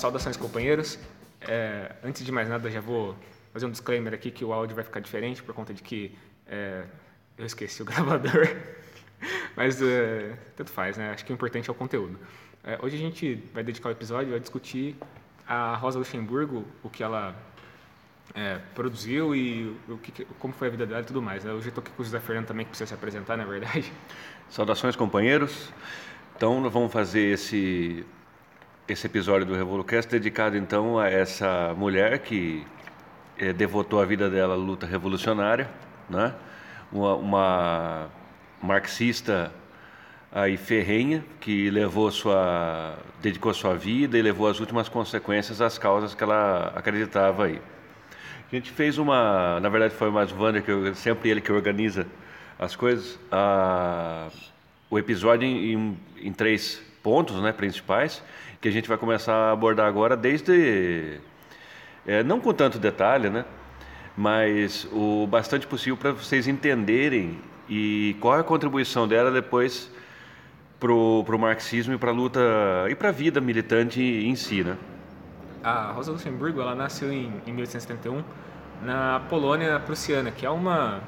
saudações companheiros. É, antes de mais nada, já vou fazer um disclaimer aqui que o áudio vai ficar diferente por conta de que é, eu esqueci o gravador. Mas é, tanto faz, né? Acho que o importante é o conteúdo. É, hoje a gente vai dedicar o episódio a discutir a Rosa Luxemburgo, o que ela é, produziu e o que, como foi a vida dela e tudo mais. Né? Hoje eu estou aqui com o José Fernando também, que precisa se apresentar, na verdade. Saudações, companheiros. Então, nós vamos fazer esse, esse episódio do Revolucast dedicado, então, a essa mulher que é, devotou a vida dela à luta revolucionária, né? uma, uma marxista aí ferrenha que levou sua dedicou sua vida e levou as últimas consequências às causas que ela acreditava aí. A gente fez uma, na verdade foi mais o Wander que eu, sempre ele que organiza as coisas, a, o episódio em, em, três pontos, né, principais, que a gente vai começar a abordar agora desde é, não com tanto detalhe, né, mas o bastante possível para vocês entenderem e qual é a contribuição dela depois para o marxismo e para a luta e para a vida militante em si, né? A Rosa Luxemburgo ela nasceu em, em 1871 na Polônia prussiana, que é uma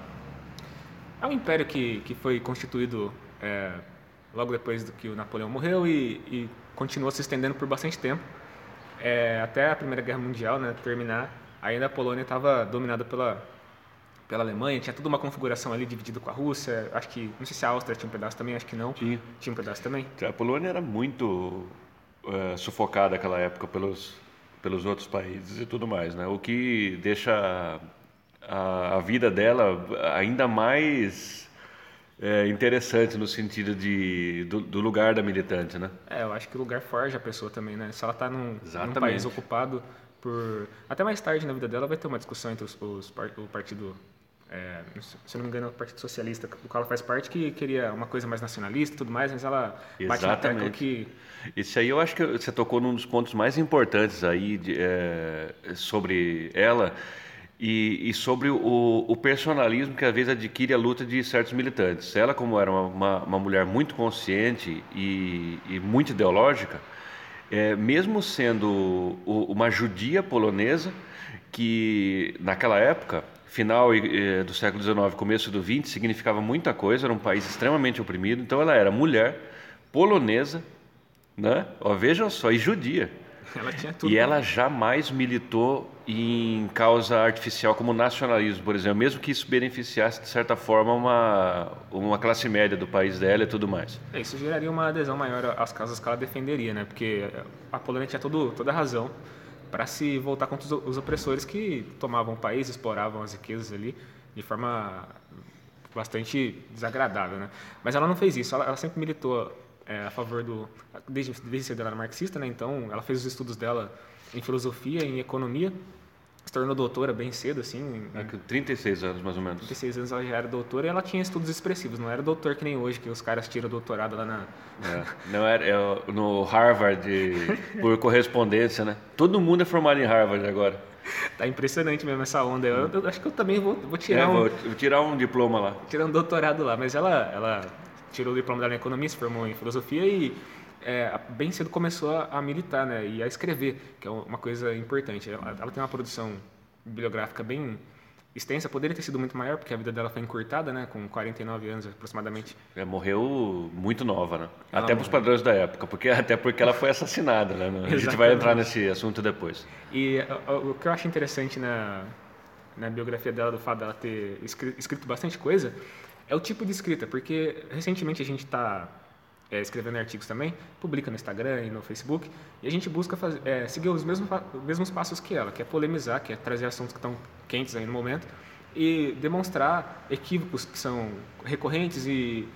é um império que, que foi constituído é, logo depois do que o Napoleão morreu e, e continuou se estendendo por bastante tempo é, até a Primeira Guerra Mundial né, terminar. Ainda a Polônia estava dominada pela pela Alemanha, tinha toda uma configuração ali dividida com a Rússia. Acho que, não sei se a Áustria tinha um pedaço também, acho que não. Tinha. Tinha um pedaço também. A Polônia era muito uh, sufocada naquela época pelos, pelos outros países e tudo mais, né? O que deixa a, a vida dela ainda mais é, interessante no sentido de, do, do, lugar da militante, né? É, eu acho que o lugar forja a pessoa também, né? Se ela está num, num, país ocupado por... Até mais tarde na vida dela vai ter uma discussão entre os, os o partido é, se não me engano, o Partido Socialista, do qual ela faz parte, que queria uma coisa mais nacionalista e tudo mais, mas ela bate na tecla que... Isso aí eu acho que você tocou num dos pontos mais importantes aí de, é, sobre ela e, e sobre o, o, personalismo que às vezes adquire a luta de certos militantes. Ela, como era uma, uma, uma mulher muito consciente e, e muito ideológica, é, mesmo sendo uma judia polonesa, que naquela época final do século XIX, começo do XX, significava muita coisa, era um país extremamente oprimido. Então ela era mulher, polonesa, né? Ó, vejam só, e judia. Ela tinha tudo. E ela jamais militou em causa artificial como nacionalismo, por exemplo, mesmo que isso beneficiasse de certa forma uma uma classe média do país dela e tudo mais. É, isso geraria uma adesão maior às causas que ela defenderia, né? Porque a Polônia tinha todo, toda a razão para se voltar contra os, opressores que tomavam o país, exploravam as riquezas ali de forma bastante desagradável, né? Mas ela não fez isso, ela, ela sempre militou é, a favor do desde desde cedo ela era marxista, né? Então ela fez os estudos dela em filosofia, em economia se tornou doutora bem cedo, assim. É, 36 anos, mais ou menos. 36 anos ela já era doutora e ela tinha estudos expressivos, não era doutor que nem hoje, que os caras tiram doutorado lá na... É, não era é, no Harvard, por correspondência, né? Todo mundo é formado em Harvard agora. Tá impressionante mesmo essa onda. Eu, eu acho que eu também vou, vou tirar é, um... Vou tirar um diploma lá. Tirar um doutorado lá, mas ela, ela tirou o diploma dela em economia, se formou em filosofia e é, bem cedo começou a, a, militar né, e a escrever, que é uma coisa importante. Ela, ela, tem uma produção bibliográfica bem extensa, poderia ter sido muito maior, porque a vida dela foi encurtada, né, com 49 anos aproximadamente. É, morreu muito nova, né? Ela até para os padrões da época, porque até porque ela foi assassinada, né? A gente vai entrar nesse assunto depois. E o, o que eu acho interessante na, na biografia dela, do fato dela ter escrito, escrito bastante coisa, é o tipo de escrita, porque recentemente a gente está é, escrevendo artigos também, publica no Instagram e no Facebook, e a gente busca fazer, é, seguir os mesmos, os mesmos passos que ela, que é polemizar, que é trazer assuntos que estão quentes aí no momento, e demonstrar equívocos que são recorrentes e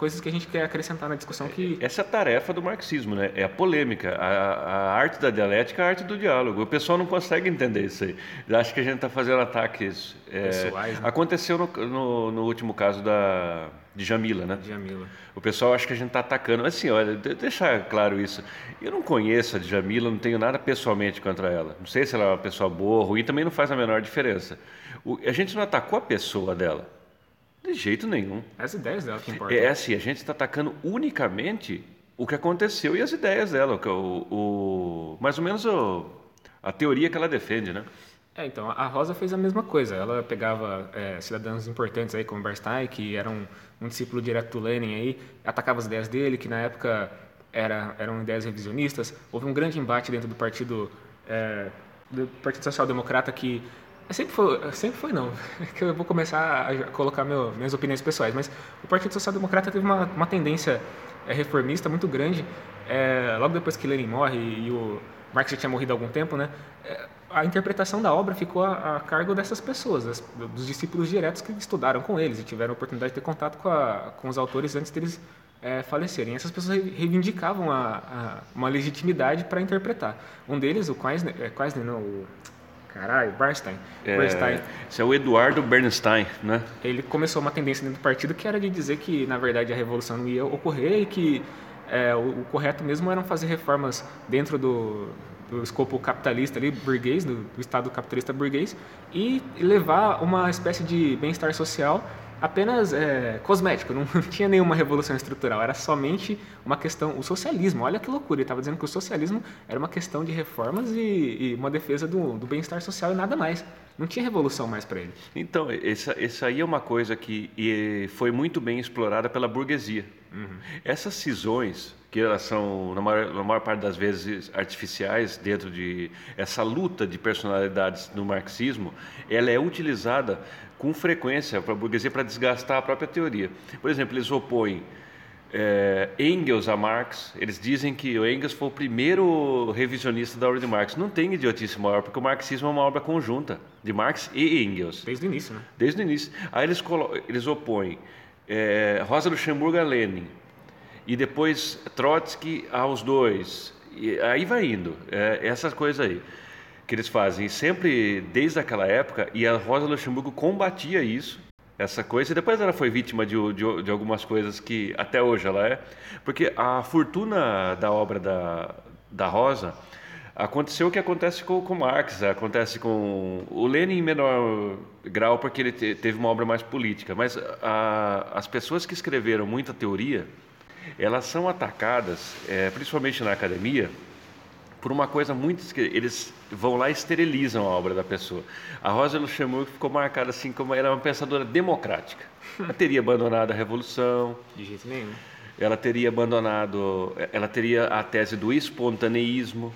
coisas que a gente quer acrescentar na discussão que essa é a tarefa do marxismo né? É a polêmica. A, a arte da dialética é a arte do diálogo. O pessoal não consegue entender isso aí. Acho que a gente está fazendo ataques é, Pessoais, né? aconteceu no, no, no, último caso da de Jamila né? Jamila. O pessoal acha que a gente está atacando. Assim olha deixar claro isso. Eu não conheço a Jamila não tenho nada pessoalmente contra ela. Não sei se ela é uma pessoa boa ou ruim também não faz a menor diferença. O, a gente não atacou a pessoa dela de jeito nenhum. As ideias dela que importam. É assim, a gente está atacando unicamente o que aconteceu e as ideias dela, o, o mais ou menos o, a teoria que ela defende, né? É, então, a Rosa fez a mesma coisa. Ela pegava é, cidadãos importantes aí, como Bernstein, que era um, um, discípulo direto do Lenin aí, atacava as ideias dele, que na época era, eram ideias revisionistas. Houve um grande embate dentro do partido, é, do partido Social Democrata que sempre foi, sempre foi não, que eu vou começar a colocar meu, minhas opiniões pessoais, mas o Partido Social Democrata teve uma, uma tendência é, reformista muito grande, é, logo depois que Lenin morre e, o Marx já tinha morrido há algum tempo, né? É, a interpretação da obra ficou a, a cargo dessas pessoas, das, dos discípulos diretos que estudaram com eles e tiveram a oportunidade de ter contato com, a, com os autores antes deles é, falecerem. Essas pessoas reivindicavam a, uma legitimidade para interpretar. Um deles, o Quaisner, é, Quaisner não, o, caralho, Bernstein. É, Bernstein. Esse é o Eduardo Bernstein, né? Ele começou uma tendência dentro do partido que era de dizer que, na verdade, a revolução não ia ocorrer e que é, o, o, correto mesmo era fazer reformas dentro do, do escopo capitalista ali, burguês, do, do Estado capitalista burguês, e levar uma espécie de bem-estar social apenas é, cosmético, não tinha nenhuma revolução estrutural, era somente uma questão, o socialismo, olha que loucura, ele estava dizendo que o socialismo era uma questão de reformas e, e uma defesa do, do bem-estar social e nada mais. Não tinha revolução mais para ele. Então, essa, essa aí é uma coisa que foi muito bem explorada pela burguesia. Uhum. Essas cisões, que elas são, na maior, na maior, parte das vezes, artificiais, dentro de essa luta de personalidades no marxismo, ela é utilizada com frequência para a burguesia para desgastar a própria teoria. Por exemplo, eles opõem é, Engels a Marx, eles dizem que o Engels foi o primeiro revisionista da obra de Marx. Não tem idiotice maior, porque o marxismo é uma obra conjunta de Marx e Engels. Desde o início, né? Desde o início. Aí eles, eles opõem é, Rosa Luxemburgo a Lenin, e depois Trotsky aos dois. E aí vai indo, é, essas coisas aí que eles fazem. sempre, desde aquela época, e a Rosa Luxemburgo combatia isso, essa coisa, e depois ela foi vítima de, de, de, algumas coisas que até hoje ela é, porque a fortuna da obra da, da Rosa aconteceu o que acontece com, com Marx, acontece com o Lenin em menor grau, porque ele te, teve uma obra mais política, mas a, as pessoas que escreveram muita teoria, elas são atacadas, é, principalmente na academia, por uma coisa muito eles vão lá e esterilizam a obra da pessoa. A Rosa Luxemburgo ficou marcada assim como era uma pensadora democrática. Ela teria abandonado a revolução. De jeito nenhum. Ela teria abandonado, ela teria a tese do espontaneísmo.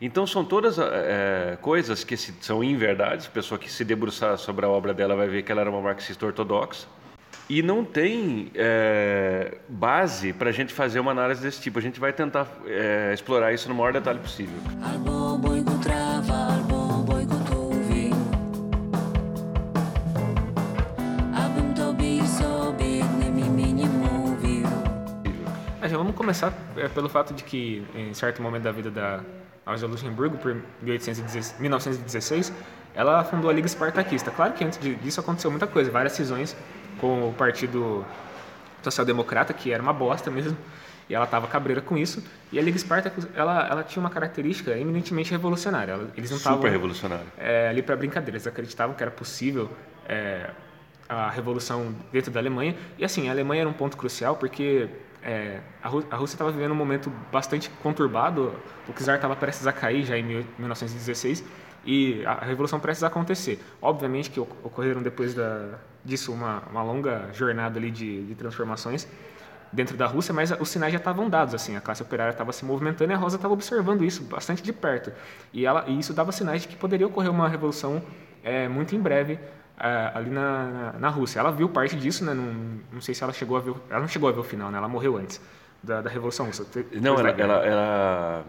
Então são todas é, coisas que se, são inverdades. A pessoa que se debruçar sobre a obra dela vai ver que ela era uma marxista ortodoxa e não tem é, base para a gente fazer uma análise desse tipo. A gente vai tentar é, explorar isso no maior detalhe possível. Já vamos começar é, pelo fato de que, em certo momento da vida da Rosa Luxemburgo, por 1916, ela fundou a Liga Espartaquista. Claro que antes disso aconteceu muita coisa, várias cisões com o Partido Social Democrata, que era uma bosta mesmo, e ela estava cabreira com isso. E a Liga Spartacus, ela, ela tinha uma característica eminentemente revolucionária. Eles não Super revolucionária. É, ali para brincadeira, eles acreditavam que era possível é, a revolução dentro da Alemanha. E assim, a Alemanha era um ponto crucial porque é, a, Rússia estava vivendo um momento bastante conturbado. O czar estava prestes a cair já em 1916 e a revolução prestes a acontecer. Obviamente que ocorreram depois da, disso uma, uma longa jornada ali de, de transformações dentro da Rússia, mas os sinais já estavam dados, assim, a classe operária estava se movimentando e a Rosa estava observando isso bastante de perto. E, ela, e isso dava sinais de que poderia ocorrer uma revolução é, muito em breve é, ali na, na, na, Rússia. Ela viu parte disso, né? Não, não sei se ela chegou a ver, ela não chegou a ver o final, né? Ela morreu antes da, da Revolução Russa. Não, ela, ela, ela,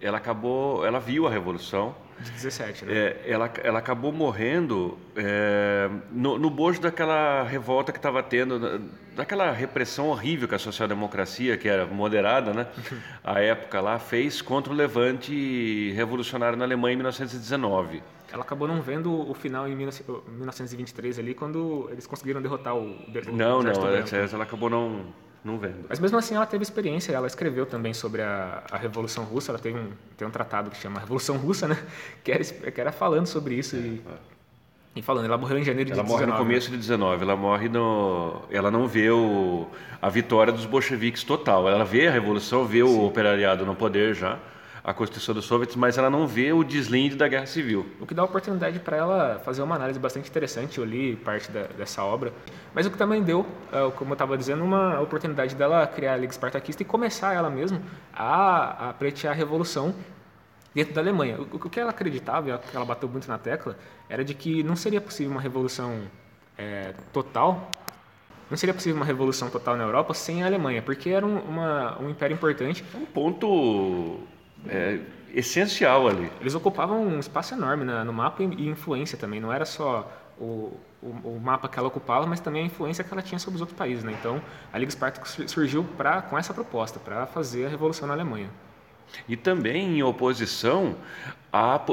ela acabou, ela viu a Revolução, de 17, né? É, ela, ela acabou morrendo é, no, no bojo daquela revolta que estava tendo, daquela repressão horrível que a social-democracia, que era moderada, né? a época lá, fez contra o levante revolucionário na Alemanha em 1919. Ela acabou não vendo o final em 1923 ali, quando eles conseguiram derrotar o... o não, não, ela, ela acabou não não vendo. Mas mesmo assim ela teve experiência, ela escreveu também sobre a, a Revolução Russa, ela teve um, tem um tratado que chama Revolução Russa, né? Que era, que era falando sobre isso. É, e, E falando, ela morreu em janeiro de ela 19. morre no começo de 19. Ela morre no. Ela não vê o... a vitória dos bolcheviques total. Ela vê a revolução, vê o operariado no poder já, a constituição dos soviets, mas ela não vê o deslinde da guerra civil. O que dá oportunidade para ela fazer uma análise bastante interessante. Eu li parte da, dessa obra, mas o que também deu, é, como eu estava dizendo, uma oportunidade dela criar a Liga Espartaquista e começar ela mesma a, a pleitear a revolução dentro da Alemanha. O, o que ela acreditava, e ela bateu muito na tecla, era de que não seria possível uma revolução é, total, não seria possível uma revolução total na Europa sem a Alemanha, porque era um, uma, um império importante. Um ponto é, essencial ali. Eles ocupavam um espaço enorme no mapa e, influência também. Não era só o, o, o, mapa que ela ocupava, mas também a influência que ela tinha sobre os outros países. Né? Então, a Liga Espartaco surgiu pra, com essa proposta, para fazer a revolução na Alemanha. E também em oposição ao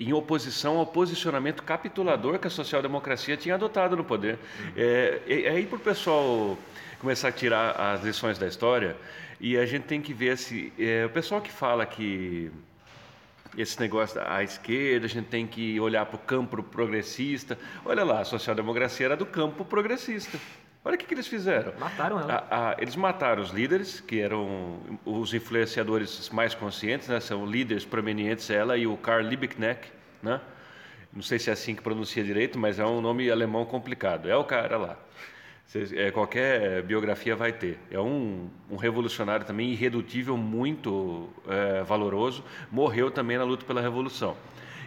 em oposição ao posicionamento capitulador que a social-democracia tinha adotado no poder. Uhum. É, é, é aí para o pessoal começar a tirar as lições da história e a gente tem que ver se é, o pessoal que fala que esse negócio da esquerda, a gente tem que olhar para o campo progressista. Olha lá, a social-democracia era do campo progressista. Olha o que, que eles fizeram. Mataram ela. A, a, eles mataram os líderes, que eram os influenciadores mais conscientes, né? são líderes prominentes, ela e o Karl Liebknecht, né? Não sei se é assim que pronuncia direito, mas é um nome alemão complicado. É o cara lá. É, qualquer biografia vai ter. É um, um revolucionário também irredutível, muito é, valoroso. Morreu também na luta pela revolução.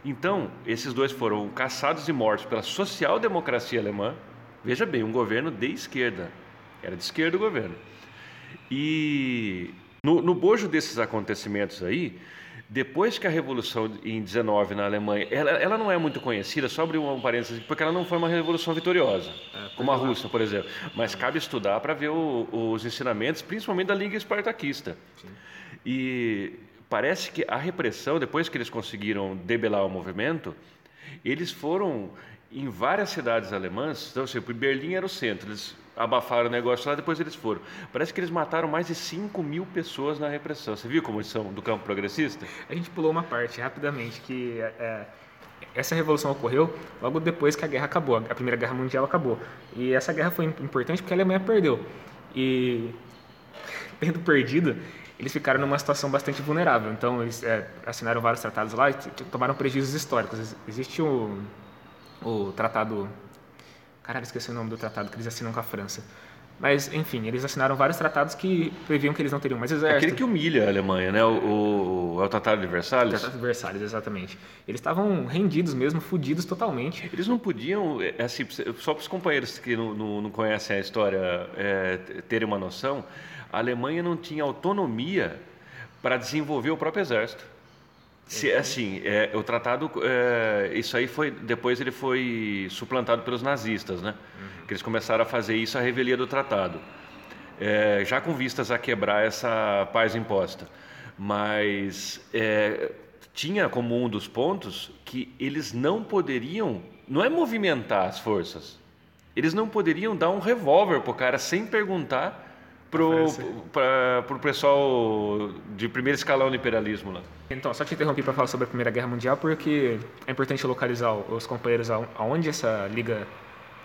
Então, esses dois foram caçados e mortos pela social-democracia alemã, Veja bem, um governo de esquerda. Era de esquerda o governo. E no, no bojo desses acontecimentos aí, depois que a Revolução em 19 na Alemanha, ela, ela não é muito conhecida, só abrir um parênteses, porque ela não foi uma revolução vitoriosa, é, como a Rússia, por exemplo. Mas cabe estudar para ver o, os ensinamentos, principalmente da Liga Espartaquista. Sim. E parece que a repressão, depois que eles conseguiram debelar o movimento, eles foram em várias cidades alemãs, então, assim, Berlim era o centro, eles abafaram o negócio lá, depois eles foram. Parece que eles mataram mais de 5 mil pessoas na repressão. Você viu como são do campo progressista? A gente pulou uma parte rapidamente, que é, essa revolução ocorreu logo depois que a guerra acabou, a Primeira Guerra Mundial acabou. E essa guerra foi importante porque a Alemanha perdeu. E, tendo perdido, eles ficaram numa situação bastante vulnerável. Então, eles é, assinaram vários tratados lá e tomaram prejuízos históricos. Existe um o tratado. Caralho, esqueci o nome do tratado que eles assinam com a França. Mas, enfim, eles assinaram vários tratados que previam que eles não teriam mais exército. Aquele que humilha a Alemanha, né? O, o, é o Tratado de Versalhes? O Tratado de Versalhes, exatamente. Eles estavam rendidos mesmo, fodidos totalmente. Eles não podiam, é, assim, só para os companheiros que não, não, não, conhecem a história é, terem uma noção, a Alemanha não tinha autonomia para desenvolver o próprio exército. Se, assim, é, o tratado, é, isso aí foi, depois ele foi suplantado pelos nazistas, né? Uhum. Que eles começaram a fazer isso a revelia do tratado, é, já com vistas a quebrar essa paz imposta. Mas é, tinha como um dos pontos que eles não poderiam, não é movimentar as forças, eles não poderiam dar um revólver para o cara sem perguntar para o pessoal de primeiro escalão do imperialismo lá. Então, só te interrompi para falar sobre a Primeira Guerra Mundial, porque é importante localizar os companheiros aonde essa liga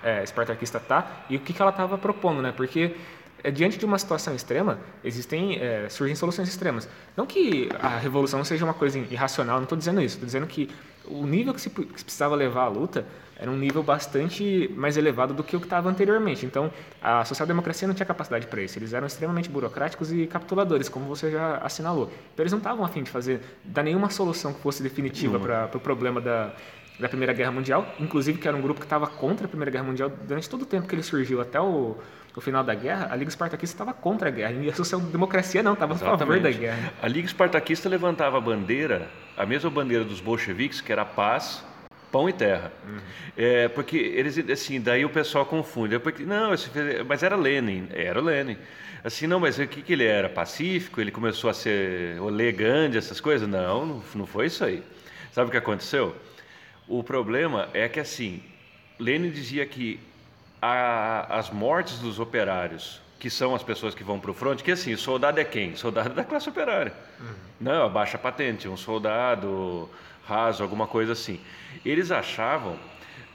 é, espartaquista está e o que, que ela estava propondo, né? Porque é, diante de uma situação extrema, existem é, surgem soluções extremas. Não que a revolução seja uma coisa irracional, não estou dizendo isso. Estou dizendo que o nível que se, que se precisava levar à luta era um nível bastante mais elevado do que o que estava anteriormente. Então, a social-democracia não tinha capacidade para isso. Eles eram extremamente burocráticos e capituladores, como você já assinalou. Então, eles não estavam afim de fazer, dar nenhuma solução que fosse definitiva para o pro problema da, da Primeira Guerra Mundial. Inclusive, que era um grupo que estava contra a Primeira Guerra Mundial durante todo o tempo que ele surgiu, até o, o final da guerra, a Liga Espartaquista estava contra a guerra. E a social-democracia não, estava a favor da guerra. A Liga Espartaquista levantava a bandeira, a mesma bandeira dos bolcheviques, que era paz pão e terra. Uhum. É, porque eles, assim, daí o pessoal confunde. É porque, não, mas era Lenin, era o Lenin. Assim, não, mas o que, que ele era? Pacífico? Ele começou a ser Gandhi, essas coisas? Não, não, não foi isso aí. Sabe o que aconteceu? O problema é que, assim, Lenin dizia que a, as mortes dos operários, que são as pessoas que vão para o fronte, que assim, soldado é quem? Soldado da classe operária. Uhum. Não, a baixa patente, um soldado raso, alguma coisa assim. Eles achavam,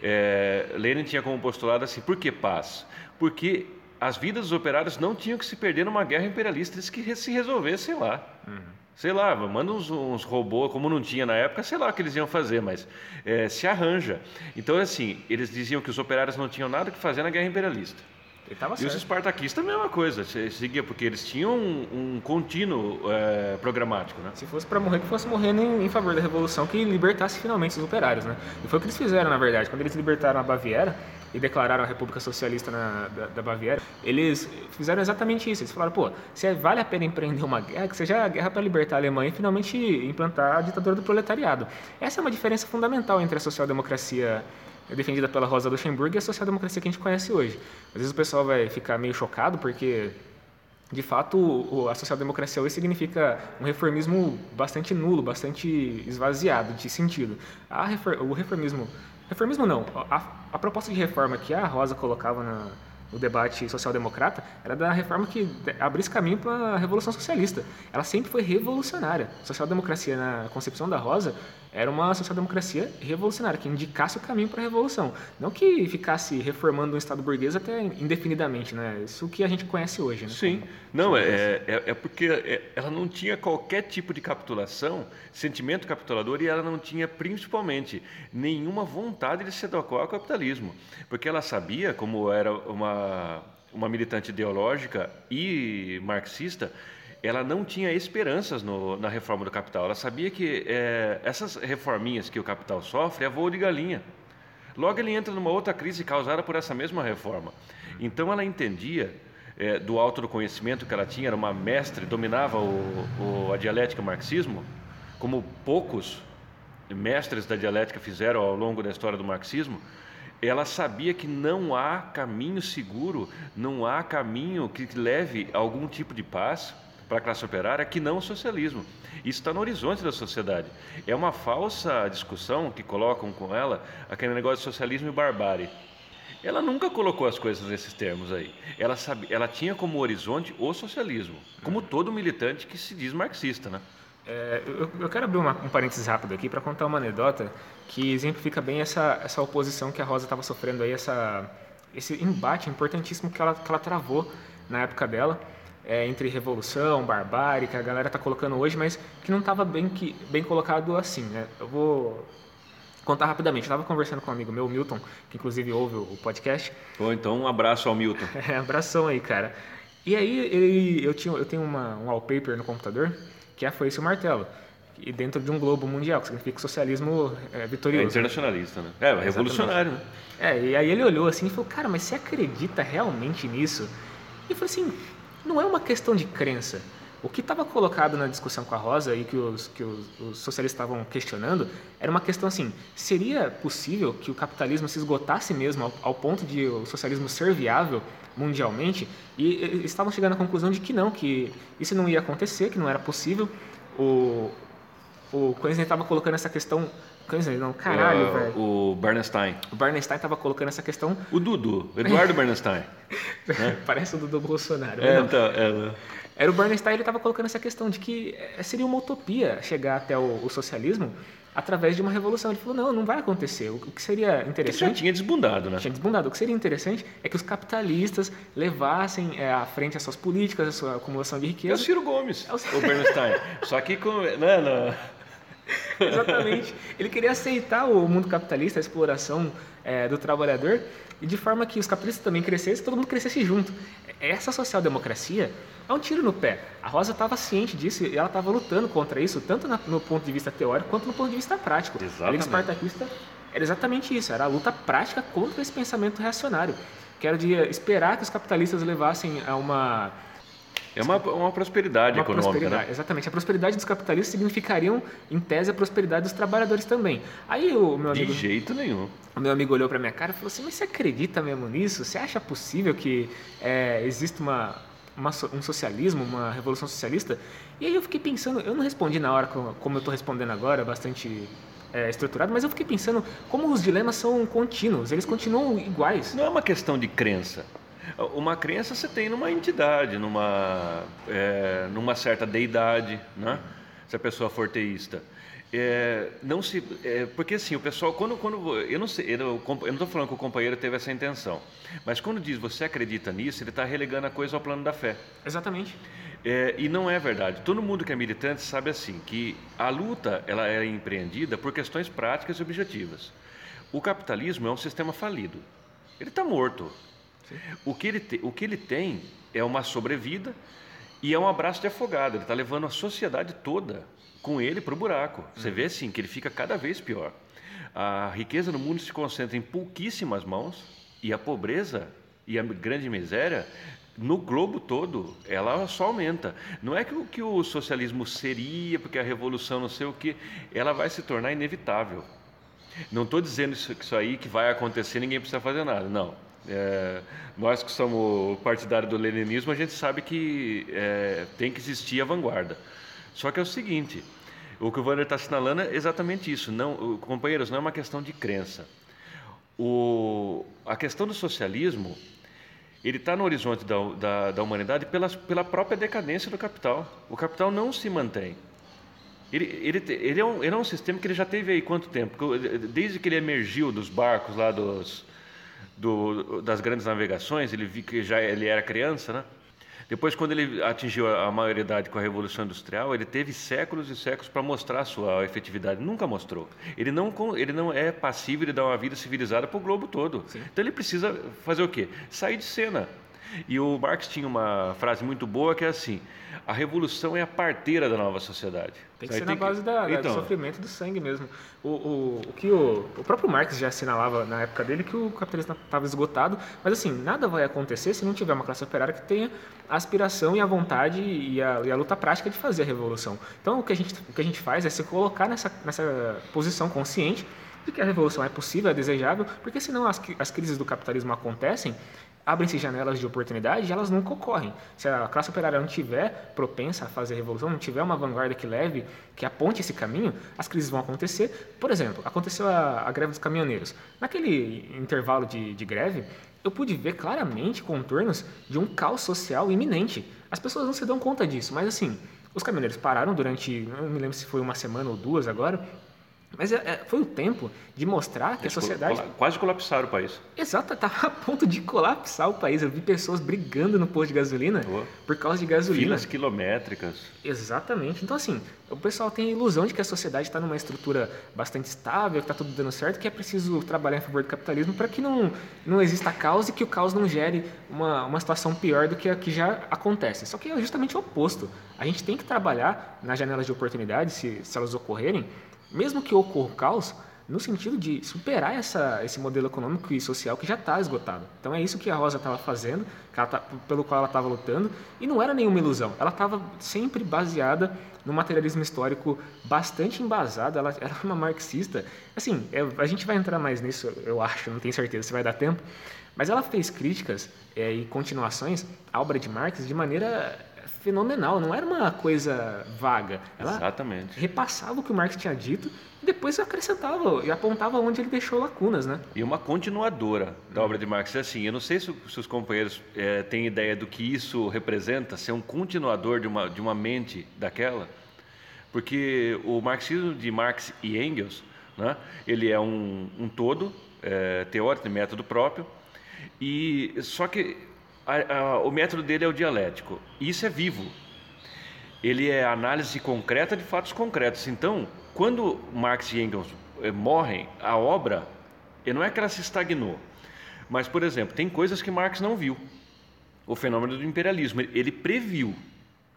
é, Lenin tinha como postulado assim, por que paz? Porque as vidas dos operários não tinham que se perder numa guerra imperialista, eles que se resolvessem lá. Uhum. Sei lá, manda uns, uns, robôs, como não tinha na época, sei lá o que eles iam fazer, mas é, se arranja. Então, assim, eles diziam que os operários não tinham nada que fazer na guerra imperialista. E, os espartaquistas a mesma coisa, seguia, porque eles tinham um, um contínuo é, programático, né? Se fosse para morrer, que fosse morrer em, em, favor da revolução que libertasse finalmente os operários, né? E foi o que eles fizeram, na verdade. Quando eles libertaram a Baviera e declararam a República Socialista na, da, da, Baviera, eles fizeram exatamente isso. Eles falaram, pô, se vale a pena empreender uma guerra, que seja a guerra para libertar a Alemanha e finalmente implantar a ditadura do proletariado. Essa é uma diferença fundamental entre a social-democracia é defendida pela Rosa Luxemburgo e a social-democracia que a gente conhece hoje. Às vezes o pessoal vai ficar meio chocado porque, de fato, a social-democracia hoje significa um reformismo bastante nulo, bastante esvaziado de sentido. o reformismo, reformismo não, a, a proposta de reforma que a Rosa colocava na, no debate social-democrata era da reforma que abrisse caminho para a Revolução Socialista. Ela sempre foi revolucionária. Social-democracia, na concepção da Rosa, era uma social-democracia revolucionária, que indicasse o caminho para a revolução. Não que ficasse reformando o Estado burguês até indefinidamente, né? Isso que a gente conhece hoje, né? Sim. Não, é, é, é porque é, ela não tinha qualquer tipo de capitulação, sentimento capitulador, e ela não tinha, principalmente, nenhuma vontade de se adequar ao capitalismo. Porque ela sabia, como era uma, uma militante ideológica e marxista, ela não tinha esperanças no, na reforma do capital. Ela sabia que é, essas reforminhas que o capital sofre é voo de galinha. Logo ele entra numa outra crise causada por essa mesma reforma. Então ela entendia é, do alto do conhecimento que ela tinha, era uma mestre, dominava o, o, a dialética marxismo, como poucos mestres da dialética fizeram ao longo da história do marxismo. Ela sabia que não há caminho seguro, não há caminho que leve a algum tipo de paz para a classe operária que não o socialismo. Isso está no horizonte da sociedade. É uma falsa discussão que colocam com ela aquele negócio de socialismo e barbárie. Ela nunca colocou as coisas nesses termos aí. Ela, sabe, ela tinha como horizonte o socialismo, como todo militante que se diz marxista, né? É, eu, eu, quero abrir uma, um parênteses rápido aqui para contar uma anedota que exemplifica bem essa, essa oposição que a Rosa estava sofrendo aí, essa, esse embate importantíssimo que ela, que ela travou na época dela é, entre revolução, barbárie, que a galera está colocando hoje, mas que não estava bem, que, bem colocado assim. Né? Eu vou contar rapidamente. Eu estava conversando com um amigo meu, Milton, que inclusive ouve o podcast. Bom, então um abraço ao Milton. é, abração aí, cara. E aí ele, eu, tinha, eu tenho uma, um wallpaper no computador que é a foice e o martelo. E dentro de um globo mundial, que significa socialismo é, vitorioso. É internacionalista, né? É, revolucionário, né? É, e aí ele olhou assim e falou, cara, mas você acredita realmente nisso? E eu falei assim, não é uma questão de crença. O que estava colocado na discussão com a Rosa e que os, que os, os socialistas estavam questionando era uma questão assim: seria possível que o capitalismo se esgotasse mesmo ao, ao ponto de o socialismo ser viável mundialmente? E, e estavam chegando à conclusão de que não, que isso não ia acontecer, que não era possível. O, o estava colocando essa questão Não, caralho, velho. O Bernstein. O Bernstein estava colocando essa questão. O Dudu, Eduardo Bernstein. né? Parece o Dudu Bolsonaro. É, então, é, né? Era o Bernstein, ele estava colocando essa questão de que eh, seria uma utopia chegar até o, o, socialismo através de uma revolução. Ele falou: não, não vai acontecer. O que seria interessante. Ele já tinha desbundado, né? Tinha desbundado. O que seria interessante é que os capitalistas levassem é, à frente as suas políticas, a sua acumulação de riqueza. É o Ciro Gomes, é o, o Bernstein. Só que com. Não, não. Exatamente. Ele queria aceitar o mundo capitalista, a exploração é, do trabalhador, e de forma que os capitalistas também crescessem, todo mundo crescesse junto. Essa social-democracia é um tiro no pé. A Rosa estava ciente disso e ela estava lutando contra isso, tanto no ponto de vista teórico quanto no ponto de vista prático. Exatamente. A Liga Espartaquista era exatamente isso, era a luta prática contra esse pensamento reacionário, que era de esperar que os capitalistas levassem a uma é uma, uma prosperidade uma econômica, né? prosperidade, né? Exatamente. A prosperidade dos capitalistas significariam, em tese, a prosperidade dos trabalhadores também. Aí o meu amigo... De jeito nenhum. O meu amigo olhou para minha cara e falou assim, mas você acredita mesmo nisso? Você acha possível que é, exista uma, uma, um socialismo, uma revolução socialista? E aí eu fiquei pensando, eu não respondi na hora como, como eu estou respondendo agora, bastante é, estruturado, mas eu fiquei pensando como os dilemas são contínuos, eles continuam iguais. Não é uma questão de crença. Uma crença você tem numa entidade, numa, é, numa certa deidade, né? se a pessoa for teísta. É, não se, é, porque assim, o pessoal, quando, quando eu não sei, eu, não estou falando que o companheiro teve essa intenção, mas quando diz você acredita nisso, ele está relegando a coisa ao plano da fé. Exatamente. É, e não é verdade. Todo mundo que é militante sabe assim que a luta ela é empreendida por questões práticas e objetivas. O capitalismo é um sistema falido. Ele está morto. O que ele, te, o que ele tem é uma sobrevida e é um abraço de afogado. Ele está levando a sociedade toda com ele para o buraco. Você vê assim que ele fica cada vez pior. A riqueza no mundo se concentra em pouquíssimas mãos e a pobreza e a grande miséria no globo todo ela só aumenta. Não é que o, que o socialismo seria, porque a revolução não sei o que, ela vai se tornar inevitável. Não estou dizendo isso, isso aí que vai acontecer, ninguém precisa fazer nada. Não. É, nós que somos partidários do leninismo, a gente sabe que é, tem que existir a vanguarda. Só que é o seguinte, o que o Wander está assinalando é exatamente isso. Não, companheiros, não é uma questão de crença. O, a questão do socialismo, ele está no horizonte da, da, da humanidade pela, pela própria decadência do capital. O capital não se mantém. Ele, ele, ele, é um, ele é um sistema que ele já teve aí quanto tempo? Desde que ele emergiu dos barcos lá dos, do, das grandes navegações, ele vi que já ele era criança, né? Depois, quando ele atingiu a maioridade com a Revolução Industrial, ele teve séculos e séculos para mostrar a sua efetividade. Nunca mostrou. Ele não, ele não é passível de dar uma vida civilizada para o globo todo. Sim. Então, ele precisa fazer o quê? Sair de cena. E o Marx tinha uma frase muito boa que é assim: a revolução é a parteira da nova sociedade. Tem que ser na base que... da, então... do sofrimento do sangue mesmo. O, o, o que o, o próprio Marx já assinalava na época dele que o capitalismo estava esgotado, mas assim, nada vai acontecer se não tiver uma classe operária que tenha a aspiração e a vontade e a, e a luta prática de fazer a revolução. Então o que a gente, o que a gente faz é se colocar nessa, nessa posição consciente de que a revolução é possível, é desejável, porque senão as, as crises do capitalismo acontecem abrem-se janelas de oportunidade e elas nunca ocorrem. Se a classe operária não tiver propensa a fazer revolução, não tiver uma vanguarda que leve, que aponte esse caminho, as crises vão acontecer. Por exemplo, aconteceu a, a greve dos caminhoneiros. Naquele intervalo de, de greve, eu pude ver claramente contornos de um caos social iminente. As pessoas não se dão conta disso, mas assim, os caminhoneiros pararam durante, não me lembro se foi uma semana ou duas agora, mas é, é, foi o tempo de mostrar que a sociedade. Quase colapsaram o país. Exato, estava a ponto de colapsar o país. Eu vi pessoas brigando no posto de gasolina Boa. por causa de gasolina. Filas quilométricas. Exatamente. Então, assim, o pessoal tem a ilusão de que a sociedade está numa estrutura bastante estável, que está tudo dando certo, que é preciso trabalhar em favor do capitalismo para que não, não exista caos e que o caos não gere uma, uma situação pior do que a que já acontece. Só que é justamente o oposto. A gente tem que trabalhar nas janelas de oportunidade, se, se elas ocorrerem mesmo que ocorra caos, no sentido de superar essa, esse modelo econômico e social que já está esgotado. Então é isso que a Rosa estava fazendo, tá, pelo qual ela estava lutando, e não era nenhuma ilusão. Ela estava sempre baseada no materialismo histórico bastante embasado. Ela era uma marxista. Assim, é, a gente vai entrar mais nisso, eu acho, não tenho certeza se vai dar tempo. Mas ela fez críticas é, e continuações à obra de Marx de maneira fenomenal, não era uma coisa vaga. Ela Exatamente. repassava o que o Marx tinha dito e depois acrescentava e apontava onde ele deixou lacunas, né? E uma continuadora da obra de Marx. É assim, eu não sei se, se os companheiros é, têm ideia do que isso representa, ser um continuador de uma, de uma mente daquela, porque o marxismo de Marx e Engels, né, ele é um, um todo, é, teórico e método próprio, e só que a, a, o método dele é o dialético. E isso é vivo. Ele é análise concreta de fatos concretos. Então, quando Marx e Engels eh, morrem, a obra não é que ela se estagnou. Mas, por exemplo, tem coisas que Marx não viu. O fenômeno do imperialismo. Ele previu.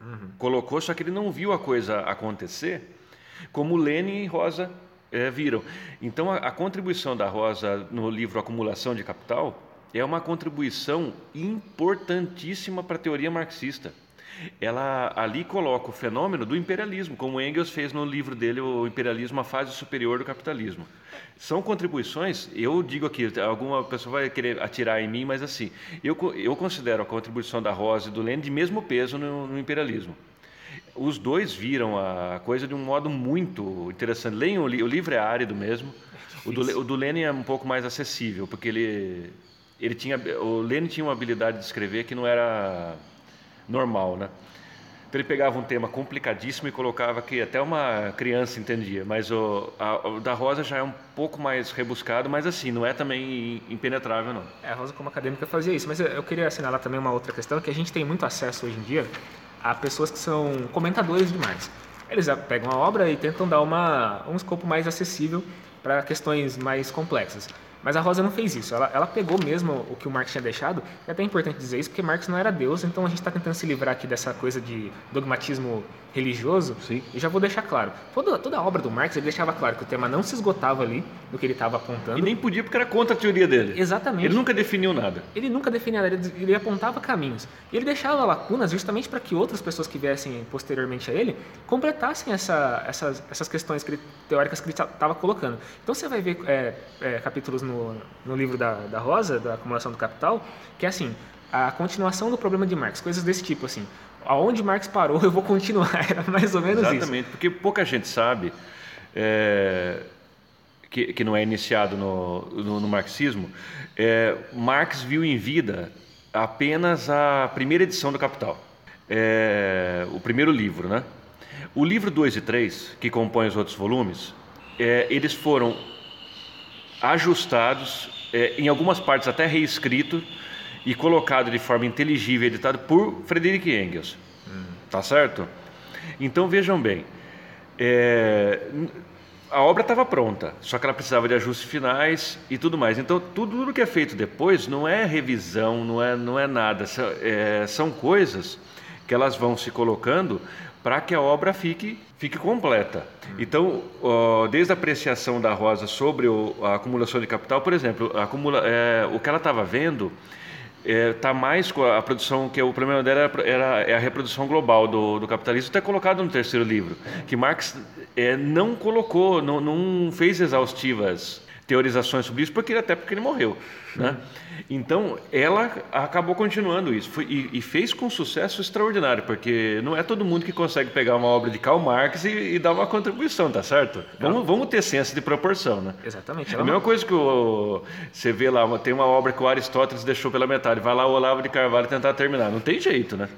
Uhum. Colocou, só que ele não viu a coisa acontecer como Lenin e Rosa é, viram. Então, a, a contribuição da Rosa no livro Acumulação de Capital é uma contribuição importantíssima para a teoria marxista. Ela ali coloca o fenômeno do imperialismo, como Engels fez no livro dele, O Imperialismo, a Fase Superior do Capitalismo. São contribuições, eu digo aqui, alguma pessoa vai querer atirar em mim, mas assim, eu, eu considero a contribuição da Rosa e do Lenin de mesmo peso no, no imperialismo. Os dois viram a coisa de um modo muito interessante. Leiam o, o livro é árido mesmo. É o, do, o do Lenin é um pouco mais acessível, porque ele ele tinha, o Lenin tinha uma habilidade de escrever que não era normal, né? Então ele pegava um tema complicadíssimo e colocava que até uma criança entendia, mas o, a, o da Rosa já é um pouco mais rebuscado, mas assim, não é também impenetrável não. É, a Rosa como acadêmica fazia isso, mas eu queria assinalar também uma outra questão, que a gente tem muito acesso hoje em dia a pessoas que são comentadores de Marx. Eles pegam a obra e tentam dar uma, um escopo mais acessível para questões mais complexas. Mas a Rosa não fez isso. Ela, ela pegou mesmo o que o Marx tinha deixado. É até importante dizer isso, porque Marx não era Deus, então a gente está tentando se livrar aqui dessa coisa de dogmatismo religioso. Sim. E já vou deixar claro. Toda, toda a obra do Marx ele deixava claro que o tema não se esgotava ali do que ele estava apontando. E nem podia porque era contra a teoria dele. Exatamente. Ele nunca definiu nada. Ele nunca definia nada, ele, ele apontava caminhos. E ele deixava lacunas justamente para que outras pessoas que viessem posteriormente a ele completassem essa, essas, essas questões que ele, teóricas que ele estava colocando. Então você vai ver é, é, capítulos no, no livro da, da Rosa, da acumulação do capital, que é assim, a continuação do problema de Marx, coisas desse tipo assim aonde Marx parou, eu vou continuar. Era mais ou menos Exatamente, isso. Exatamente, porque pouca gente sabe é, que, que não é iniciado no, no, no marxismo. É, Marx viu em vida apenas a primeira edição do Capital, é, o primeiro livro, né? O livro 2 e 3, que compõem os outros volumes, é, eles foram ajustados, é, em algumas partes até reescrito, e colocado de forma inteligível, editado por Friedrich Engels. Hum. Tá certo? Então vejam bem, é, a obra estava pronta, só que ela precisava de ajustes finais e tudo mais. Então tudo, tudo que é feito depois não é revisão, não é, não é nada, são, é, são coisas que elas vão se colocando para que a obra fique, fique completa. Então, ó, desde a apreciação da Rosa sobre o, a acumulação de capital, por exemplo, acumula, é, o que ela estava vendo está é, mais com a produção que o problema dela era, era é a reprodução global do, do capitalismo está colocado no terceiro livro que Marx é, não colocou não, não fez exaustivas teorizações sobre isso porque até porque ele morreu né? Então, ela acabou continuando isso foi, e, e, fez com sucesso extraordinário, porque não é todo mundo que consegue pegar uma obra de Karl Marx e, e dar uma contribuição, tá certo? Vamos, vamos, ter senso de proporção, né? Exatamente. É a mesma coisa que o, você vê lá, tem uma obra que o Aristóteles deixou pela metade, vai lá o Olavo de Carvalho tentar terminar. Não tem jeito, né?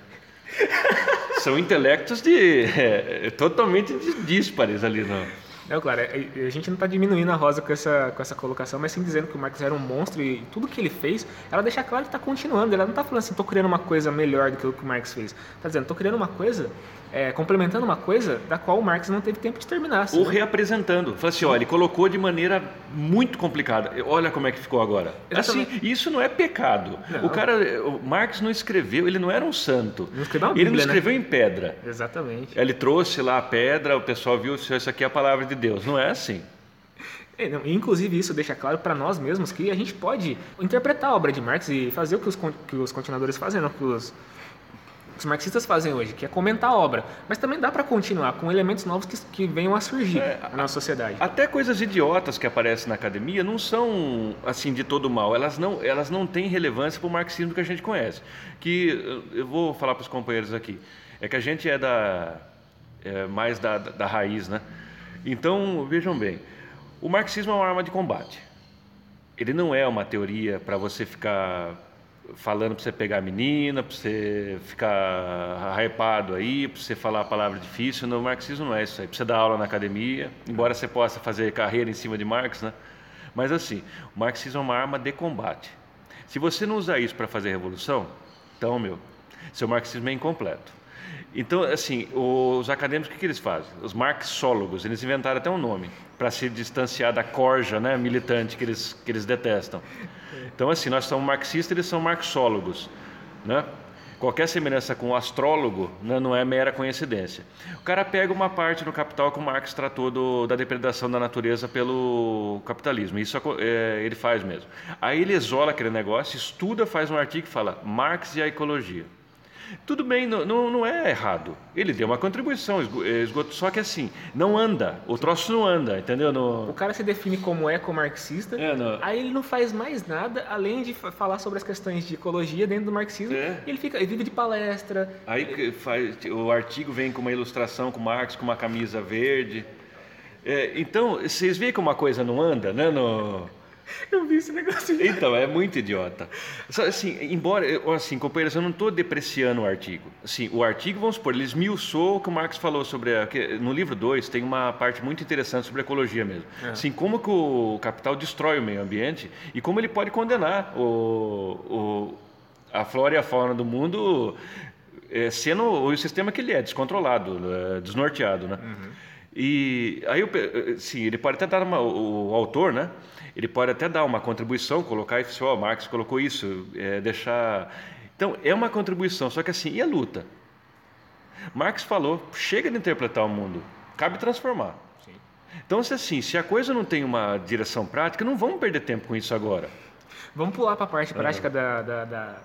São intelectos de, é, totalmente díspares ali, não. Não, claro, é, a gente não está diminuindo a Rosa com essa, com essa colocação, mas sim dizendo que o Marx era um monstro e tudo que ele fez, ela deixa claro que está continuando. Ela não está falando assim, estou criando uma coisa melhor do que o que o Marx fez. Está dizendo, estou criando uma coisa, é, complementando uma coisa da qual o Marx não teve tempo de terminar. Ou reapresentando. Fala assim, olha, ele colocou de maneira muito complicada. Olha como é que ficou agora. Assim, isso não é pecado. Não. O cara, o Marx não escreveu, ele não era um santo. Não escreveu Bíblia, ele não escreveu né? em pedra. Exatamente. Ele trouxe lá a pedra, o pessoal viu, isso aqui é a palavra de Deus. Não é assim. É, inclusive, isso deixa claro para nós mesmos que a gente pode interpretar a obra de Marx e fazer o que os, que os continuadores fazem, não, que os os marxistas fazem hoje, que é comentar a obra. Mas também dá para continuar com elementos novos que, que venham a surgir é, na sociedade. Até coisas idiotas que aparecem na academia não são assim de todo mal. Elas não, elas não têm relevância para o marxismo que a gente conhece. Que eu vou falar para os companheiros aqui. É que a gente é da é, mais da, da, da raiz, né? Então vejam bem, o marxismo é uma arma de combate. Ele não é uma teoria para você ficar falando para você pegar a menina, para você ficar hypado aí, para você falar a palavra difícil. No marxismo não é isso aí. Para você dar aula na academia, embora você possa fazer carreira em cima de Marx, né? Mas assim, o marxismo é uma arma de combate. Se você não usar isso para fazer revolução, então, meu, seu marxismo é incompleto. Então, assim, os acadêmicos, o que, eles fazem? Os marxólogos, eles inventaram até um nome para se distanciar da corja né, militante que eles, que eles detestam. Então, assim, nós somos marxistas, eles são marxólogos. Né? Qualquer semelhança com o astrólogo né, não é mera coincidência. O cara pega uma parte do capital que o Marx tratou do, da depredação da natureza pelo capitalismo. Isso é, ele faz mesmo. Aí ele isola aquele negócio, estuda, faz um artigo e fala Marx e a ecologia. Tudo bem, não, não, não, é errado. Ele deu uma contribuição, esgoto, só que assim, não anda. O troço não anda, entendeu? No... O cara se define como ecomarxista, é, aí ele não faz mais nada além de falar sobre as questões de ecologia dentro do marxismo. É. ele, fica, ele vive de palestra. Aí faz, o artigo vem com uma ilustração com Marx, com uma camisa verde. É, então, vocês veem como uma coisa não anda, né? No Eu vi esse negócio. Então, é muito idiota. Assim, embora, assim, companheiros, eu não estou depreciando o artigo. Assim, o artigo, vamos supor, ele esmiuçou o que o Marx falou sobre... A, no livro 2 tem uma parte muito interessante sobre ecologia mesmo. É. Assim, como que o capital destrói o meio ambiente e como ele pode condenar o, o a flora e a fauna do mundo é, sendo o sistema que ele é, descontrolado, é, desnorteado, né? Uhum. E aí, sim, ele pode até dar uma, o, o, autor, né? Ele pode até dar uma contribuição, colocar isso, ó, oh, Marx colocou isso, é, deixar. Então é uma contribuição, só que assim, e a luta? Marx falou, chega de interpretar o mundo, cabe transformar. Sim. Então, se assim, se a coisa não tem uma direção prática, não vamos perder tempo com isso agora. Vamos pular para a parte prática uhum. da, da, da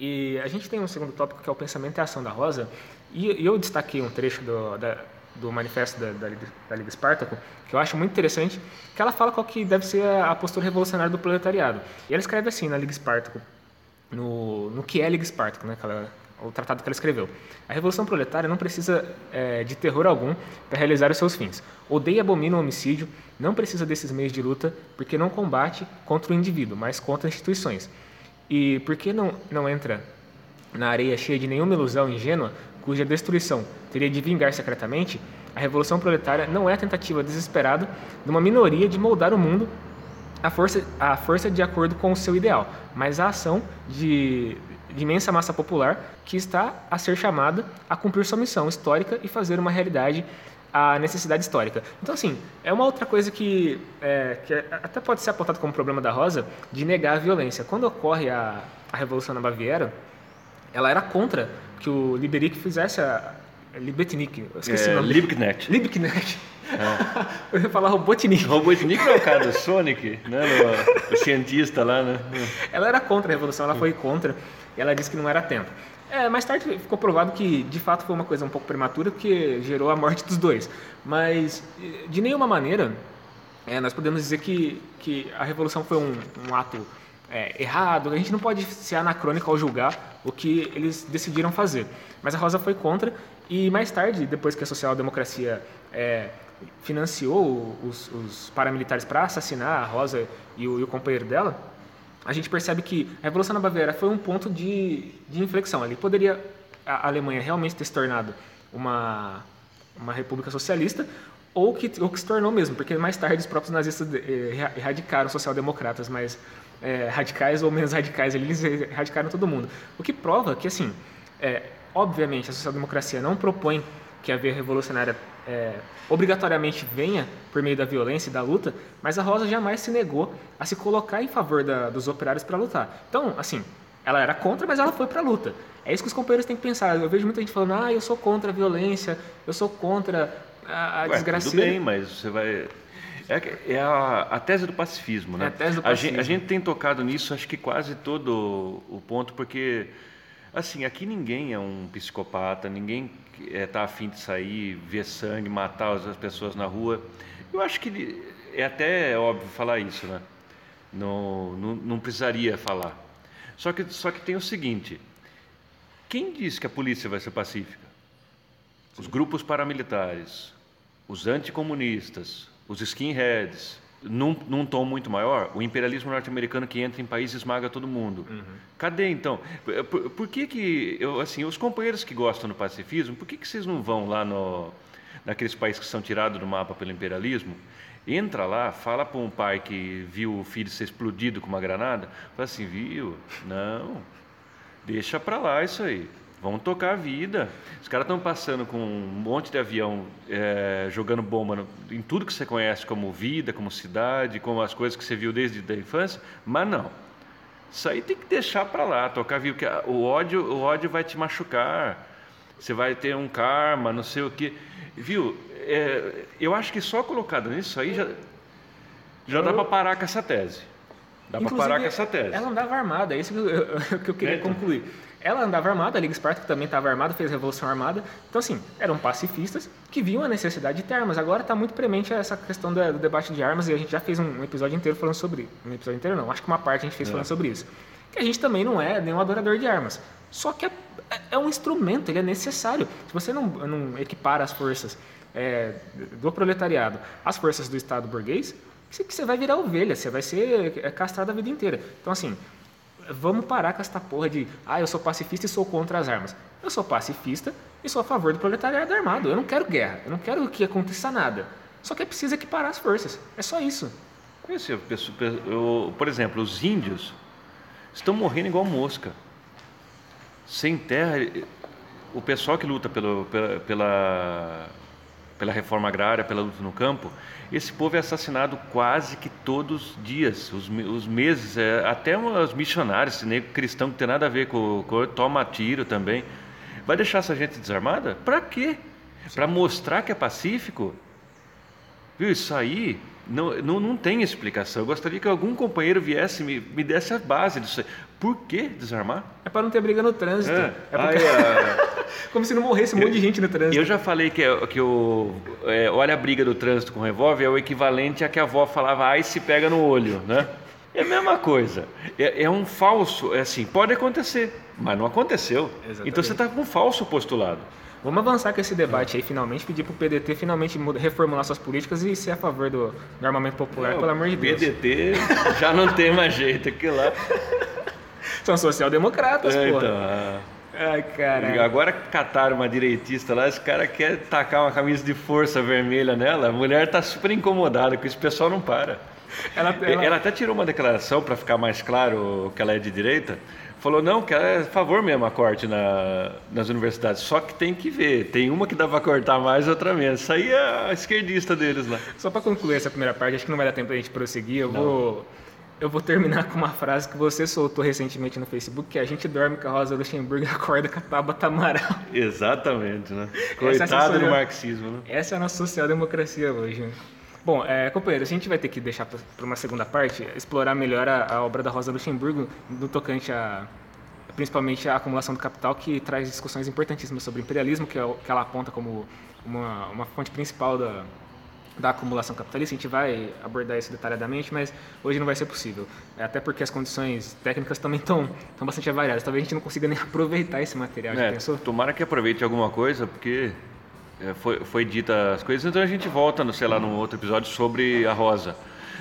e a gente tem um segundo tópico que é o pensamento e a ação da Rosa. E, eu destaquei um trecho do, da, do manifesto da, da, da, Liga Espartaco, que eu acho muito interessante, que ela fala qual que deve ser a, postura revolucionária do proletariado. E ela escreve assim na Liga Espartaco, no, no que é a Liga Espartaco, né, ela, o tratado que ela escreveu. A revolução proletária não precisa é, de terror algum para realizar os seus fins. Odeia e abomina o homicídio, não precisa desses meios de luta, porque não combate contra o indivíduo, mas contra instituições. E por que não, não entra na areia cheia de nenhuma ilusão ingênua, cuja destruição teria de vingar secretamente, a Revolução Proletária não é a tentativa desesperada de uma minoria de moldar o mundo à força, à força de acordo com o seu ideal, mas a ação de, de imensa massa popular que está a ser chamada a cumprir sua missão histórica e fazer uma realidade a necessidade histórica. Então, assim, é uma outra coisa que, é, que até pode ser apontado como problema da Rosa, de negar a violência. Quando ocorre a, a Revolução na Baviera, ela era contra que o Liberic fizesse a, Libetnik, esqueci é, o nome. Liebknecht. Liebknecht. É. Eu ia falar Robotnik. Robotnik é o cara do Sonic, né? O, o, cientista lá, né? Ela era contra a revolução, ela foi contra. E ela disse que não era tempo. É, mais tarde ficou provado que de fato foi uma coisa um pouco prematura, porque gerou a morte dos dois. Mas de nenhuma maneira é, nós podemos dizer que, que a revolução foi um, um ato é, errado. A gente não pode ser anacrônico ao julgar o que eles decidiram fazer. Mas a Rosa foi contra e mais tarde, depois que a social-democracia é, financiou os, os paramilitares para assassinar a Rosa e o, e o companheiro dela, a gente percebe que a Revolução na Baviera foi um ponto de, de inflexão. Ali poderia a Alemanha realmente ter se tornado uma, uma república socialista ou que, ou que se tornou mesmo, porque mais tarde os próprios nazistas eh, erradicaram social-democratas mais eh, radicais ou menos radicais, eles erradicaram todo mundo. O que prova que, assim, é, obviamente, a social-democracia não propõe que a via revolucionária é, obrigatoriamente venha por meio da violência e da luta, mas a Rosa jamais se negou a se colocar em favor da, dos operários para lutar. Então, assim, ela era contra, mas ela foi para a luta. É isso que os companheiros têm que pensar. Eu vejo muita gente falando, ah, eu sou contra a violência, eu sou contra a, a Ué, Tudo bem, mas você vai... É, é a, a, tese do pacifismo, né? É a tese do pacifismo. A gente, a gente tem tocado nisso, acho que quase todo o ponto, porque Assim, aqui ninguém é um psicopata, ninguém está é, tá afim de sair, ver sangue, matar as pessoas na rua. Eu acho que é até óbvio falar isso, né? Não, não, não precisaria falar. Só que, só que tem o seguinte: quem diz que a polícia vai ser pacífica? Os grupos paramilitares, os anticomunistas, os skinheads, num, num tom muito maior, o imperialismo norte-americano que entra em país esmaga todo mundo. Uhum. Cadê então? Por, por, que que eu, assim, os companheiros que gostam do pacifismo, por que que vocês não vão lá no naqueles países que são tirados do mapa pelo imperialismo? Entra lá, fala para um pai que viu o filho ser explodido com uma granada, fala assim, viu? Não, deixa para lá isso aí. Vamos tocar a vida. Os caras estão passando com um monte de avião é, jogando bomba no, em tudo que você conhece como vida, como cidade, como as coisas que você viu desde a infância, mas não. Isso aí tem que deixar para lá, tocar a vida, porque o ódio, o ódio vai te machucar. Você vai ter um karma, não sei o que. Viu? É, eu acho que só colocado nisso aí já, já dá para parar com essa tese. Dá para parar com essa tese. Ela andava armada, é isso que eu, que eu queria é, então. concluir. Ela andava armada, a Liga Esparta também estava armada, fez a Revolução Armada. Então, assim, eram pacifistas que viam a necessidade de ter armas. Agora está muito premente essa questão do, do, debate de armas e a gente já fez um, episódio inteiro falando sobre. Um episódio inteiro não, acho que uma parte a gente fez é. falando sobre isso. Que a gente também não é nenhum adorador de armas. Só que é, é, é um instrumento, ele é necessário. Se você não, não equipara as forças é, do proletariado às forças do Estado burguês, que você vai virar ovelha, você vai ser é, castrado a vida inteira. Então, assim, vamos parar com essa porra de, ah, eu sou pacifista e sou contra as armas. Eu sou pacifista e sou a favor do proletariado armado. Eu não quero guerra, eu não quero que aconteça nada. Só que é preciso equiparar as forças. É só isso. Por exemplo, os índios estão morrendo igual mosca. Sem terra, o pessoal que luta pelo, pela, pela, pela reforma agrária, pela luta no campo, esse povo é assassinado quase que todos os dias, os, os meses, é, até os missionários, nem cristão que tem nada a ver com, com toma tiro também. Vai deixar essa gente desarmada? Para quê? Para mostrar que é pacífico? Viu, isso aí não, não, não tem explicação. Eu gostaria que algum companheiro viesse e me, me desse a base disso. Por que desarmar? É para não ter briga no trânsito. É, é porque... é... Como se não morresse um monte de gente no trânsito. Eu já falei que, que o, é, olha a briga do trânsito com revólver é o equivalente a que a avó falava, ai se pega no olho, né? É a mesma coisa. É, é um falso, é assim, pode acontecer, mas não aconteceu. Exatamente. Então você está com um falso postulado. Vamos avançar com esse debate aí, finalmente, pedir para o PDT finalmente reformular suas políticas e ser a favor do, do armamento popular, não, pelo amor de Deus. PDT já não tem mais jeito, aquilo lá. São social-democratas, é, pô. Então, ah. Ai, cara. Agora cataram uma direitista lá, esse cara quer tacar uma camisa de força vermelha nela, a mulher está super incomodada com isso, o pessoal não para. Ela, ela... ela até tirou uma declaração para ficar mais claro que ela é de direita falou não, que é a favor mesmo a corte na, nas universidades. Só que tem que ver, tem uma que dá para cortar mais, outra menos. Isso aí é a esquerdista deles lá. Só para concluir essa primeira parte, acho que não vai dar tempo para a gente prosseguir. Eu vou eu vou terminar com uma frase que você soltou recentemente no Facebook, que a gente dorme com a Rosa Luxemburgo e acorda com a Tabata Amaral. Exatamente, né? Coitado é do marxismo, né? Essa é a nossa social-democracia hoje. Né? Bom, é, companheiros, a gente vai ter que deixar para uma segunda parte explorar melhor a, a, obra da Rosa Luxemburgo no tocante a principalmente a acumulação do capital, que traz discussões importantíssimas sobre imperialismo, que, é, que ela aponta como uma, uma fonte principal da, da acumulação capitalista. A gente vai abordar isso detalhadamente, mas hoje não vai ser possível. É, até porque as condições técnicas também estão, bastante variadas. Talvez a gente não consiga nem aproveitar esse material. É, tomara que aproveite alguma coisa, porque é, foi, foi dita as coisas, então a gente volta, no, sei lá, num outro episódio sobre a Rosa.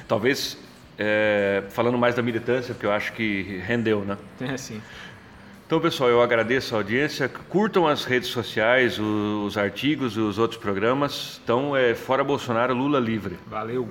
Talvez é, falando mais da militância, porque eu acho que rendeu, né? É, sim. Então, pessoal, eu agradeço a audiência. Curtam as redes sociais, os, os artigos e os outros programas. Então, é Fora Bolsonaro, Lula livre. Valeu.